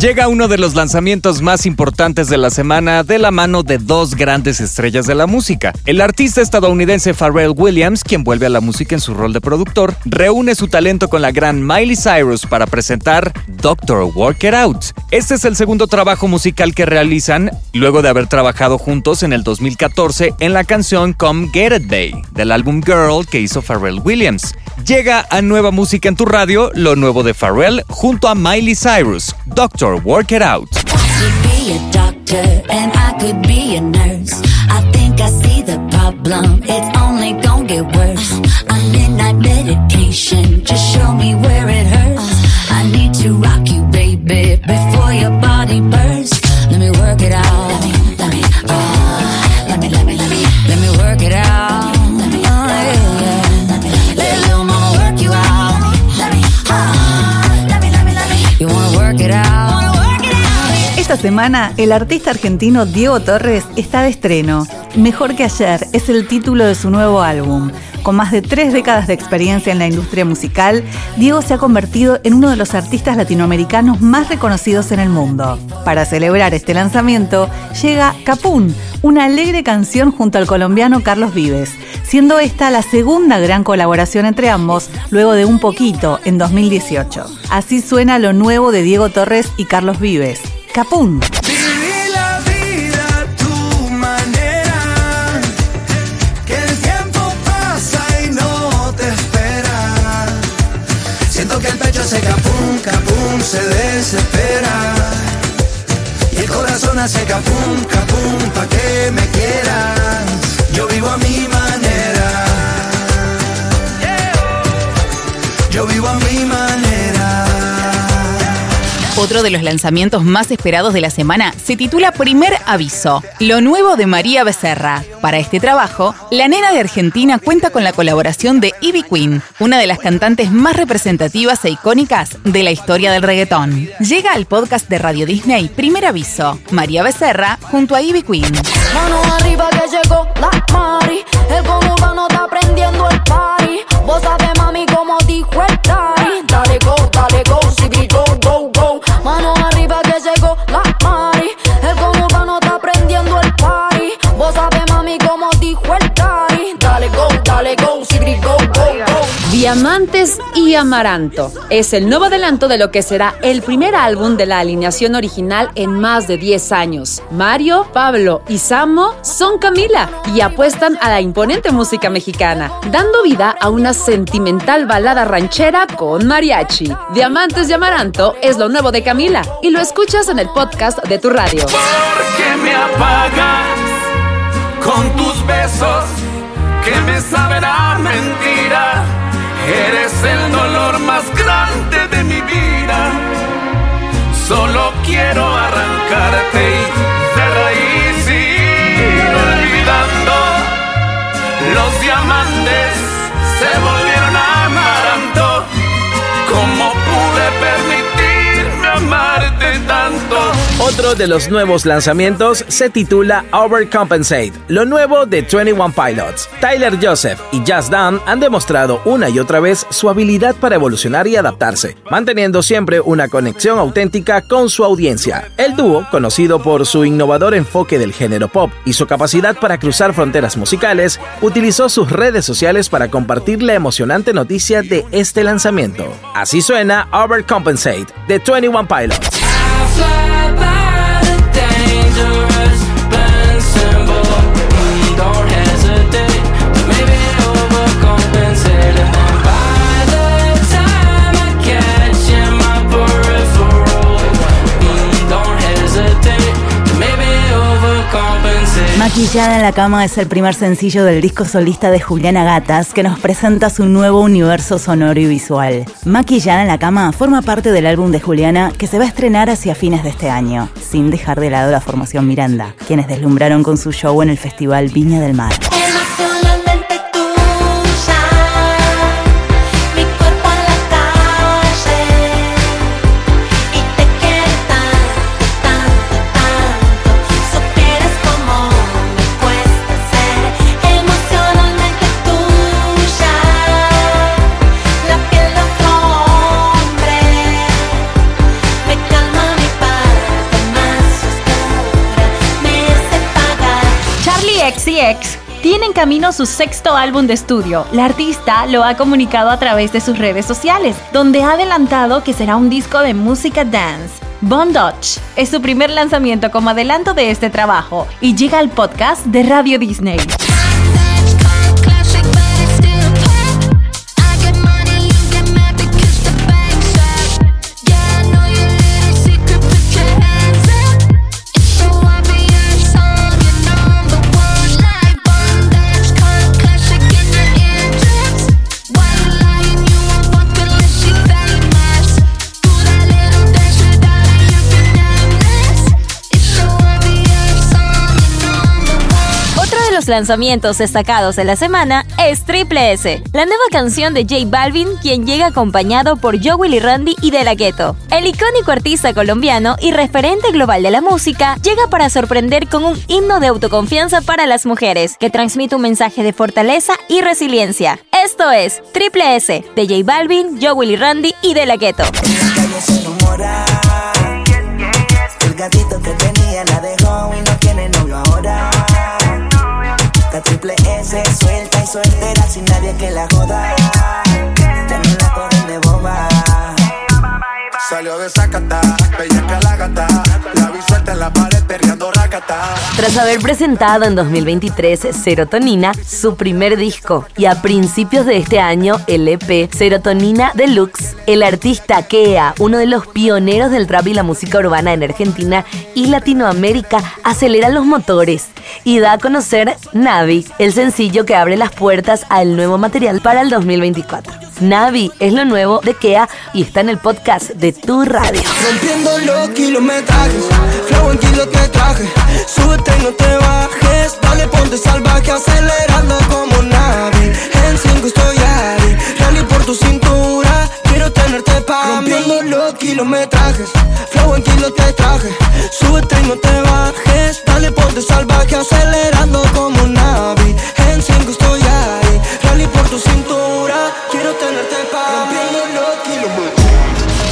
Llega uno de los lanzamientos más importantes de la semana de la mano de dos grandes estrellas de la música. El artista estadounidense Pharrell Williams, quien vuelve a la música en su rol de productor, reúne su talento con la gran Miley Cyrus para presentar Doctor Work It Out. Este es el segundo trabajo musical que realizan luego de haber trabajado juntos en el 2014 en la canción Come Get It Bay del álbum Girl que hizo Pharrell Williams. Llega a nueva música en tu radio, lo nuevo de Pharrell junto a Miley Cyrus, Doctor Work It Out. Just show me where it hurts. I need to rock you, baby, before your body bursts. Semana, el artista argentino Diego Torres está de estreno. Mejor que ayer es el título de su nuevo álbum. Con más de tres décadas de experiencia en la industria musical, Diego se ha convertido en uno de los artistas latinoamericanos más reconocidos en el mundo. Para celebrar este lanzamiento, llega Capún, una alegre canción junto al colombiano Carlos Vives, siendo esta la segunda gran colaboración entre ambos luego de un poquito en 2018. Así suena lo nuevo de Diego Torres y Carlos Vives. Capún. se capum, capum, se desespera. Y el corazón hace capum, capum, pa' que me Otro de los lanzamientos más esperados de la semana se titula Primer Aviso, lo nuevo de María Becerra. Para este trabajo, la nena de Argentina cuenta con la colaboración de Ivy Queen, una de las cantantes más representativas e icónicas de la historia del reggaetón. Llega al podcast de Radio Disney Primer Aviso, María Becerra junto a Ivy Queen. Mano arriba que llegó la Mari, el está el. Vos mami Diamantes y Amaranto es el nuevo adelanto de lo que será el primer álbum de la alineación original en más de 10 años. Mario, Pablo y Samo son Camila y apuestan a la imponente música mexicana, dando vida a una sentimental balada ranchera con mariachi. Diamantes y Amaranto es lo nuevo de Camila y lo escuchas en el podcast de tu radio. Porque me apagas con tus besos que me saben a. Eres el dolor más grande de mi vida. Solo quiero arrancarte Otro de los nuevos lanzamientos se titula Overcompensate, lo nuevo de 21 Pilots. Tyler Joseph y Just Dan han demostrado una y otra vez su habilidad para evolucionar y adaptarse, manteniendo siempre una conexión auténtica con su audiencia. El dúo, conocido por su innovador enfoque del género pop y su capacidad para cruzar fronteras musicales, utilizó sus redes sociales para compartir la emocionante noticia de este lanzamiento. Así suena Overcompensate de 21 Pilots. Maquillada en la cama es el primer sencillo del disco solista de Juliana Gatas que nos presenta su nuevo universo sonoro y visual. Maquillada en la cama forma parte del álbum de Juliana que se va a estrenar hacia fines de este año, sin dejar de lado la formación Miranda, quienes deslumbraron con su show en el Festival Viña del Mar. Tiene en camino su sexto álbum de estudio. La artista lo ha comunicado a través de sus redes sociales, donde ha adelantado que será un disco de música dance. Bondage es su primer lanzamiento como adelanto de este trabajo y llega al podcast de Radio Disney. Lanzamientos destacados de la semana es Triple S, la nueva canción de J Balvin, quien llega acompañado por Joe Willy Randy y De La Ghetto. El icónico artista colombiano y referente global de la música llega para sorprender con un himno de autoconfianza para las mujeres, que transmite un mensaje de fortaleza y resiliencia. Esto es Triple S, de J Balvin, Joe Willy Randy y De La Ghetto. La triple S suelta y soltera sin nadie que la joda. Tiene la cogen de boba. Salió de Zacata, la vi suelta en la. Tras haber presentado en 2023 Serotonina, su primer disco, y a principios de este año el EP Serotonina Deluxe, el artista Kea, uno de los pioneros del rap y la música urbana en Argentina y Latinoamérica, acelera los motores y da a conocer Navi, el sencillo que abre las puertas al nuevo material para el 2024. Navi es lo nuevo de Kea y está en el podcast de Tu Radio. Rompiendo los kilometrajes, flow en kilo te traje.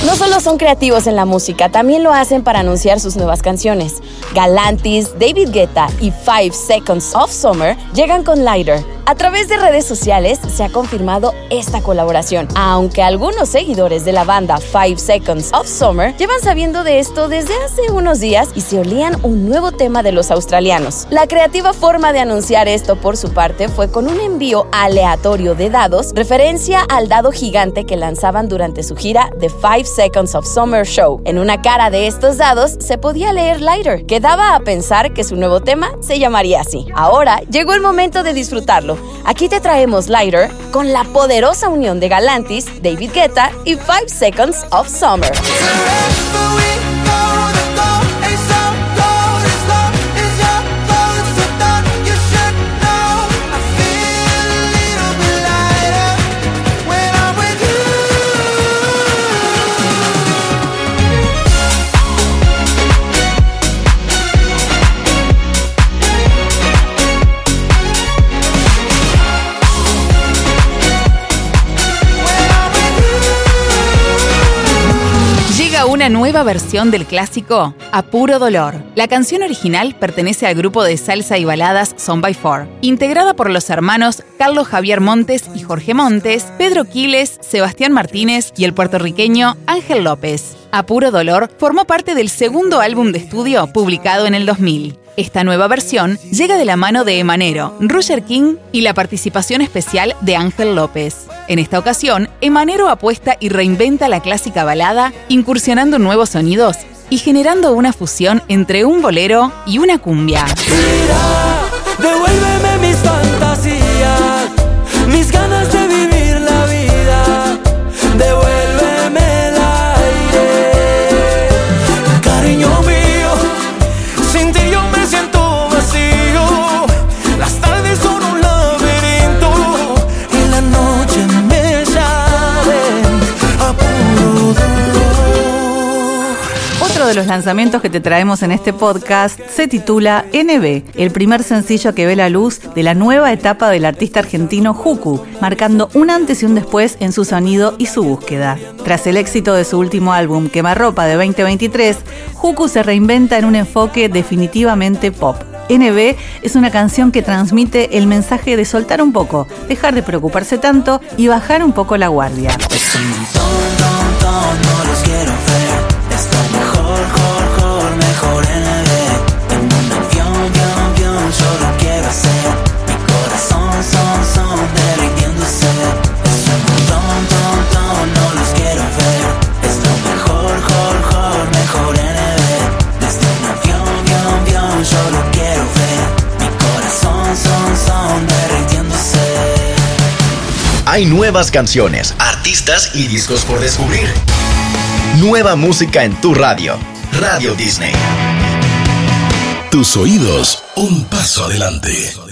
No solo son creativos en la música, también lo hacen para anunciar sus nuevas canciones. Galantis, David Guetta y Five Seconds of Summer llegan con Lighter. A través de redes sociales se ha confirmado esta colaboración, aunque algunos seguidores de la banda Five Seconds of Summer llevan sabiendo de esto desde hace unos días y se olían un nuevo tema de los australianos. La creativa forma de anunciar esto por su parte fue con un envío aleatorio de dados, referencia al dado gigante que lanzaban durante su gira The Five Seconds of Summer Show. En una cara de estos dados se podía leer Lighter, que daba a pensar que su nuevo tema se llamaría así. Ahora llegó el momento de disfrutarlo. Aquí te traemos Lighter con la poderosa unión de Galantis, David Guetta y Five Seconds of Summer. Nueva versión del clásico A Puro Dolor. La canción original pertenece al grupo de salsa y baladas Son by Four, integrada por los hermanos Carlos Javier Montes y Jorge Montes, Pedro Quiles, Sebastián Martínez y el puertorriqueño Ángel López. A Puro Dolor formó parte del segundo álbum de estudio publicado en el 2000. Esta nueva versión llega de la mano de Emanero, Roger King y la participación especial de Ángel López. En esta ocasión, Emanero apuesta y reinventa la clásica balada, incursionando nuevos sonidos y generando una fusión entre un bolero y una cumbia. Devuélveme mis fantasías, mis ganas lanzamientos que te traemos en este podcast se titula NB, el primer sencillo que ve la luz de la nueva etapa del artista argentino Juku, marcando un antes y un después en su sonido y su búsqueda. Tras el éxito de su último álbum, Quemarropa de 2023, Juku se reinventa en un enfoque definitivamente pop. NB es una canción que transmite el mensaje de soltar un poco, dejar de preocuparse tanto y bajar un poco la guardia. Hay nuevas canciones, artistas y discos por descubrir. Nueva música en tu radio. Radio Disney. Tus oídos, un paso adelante.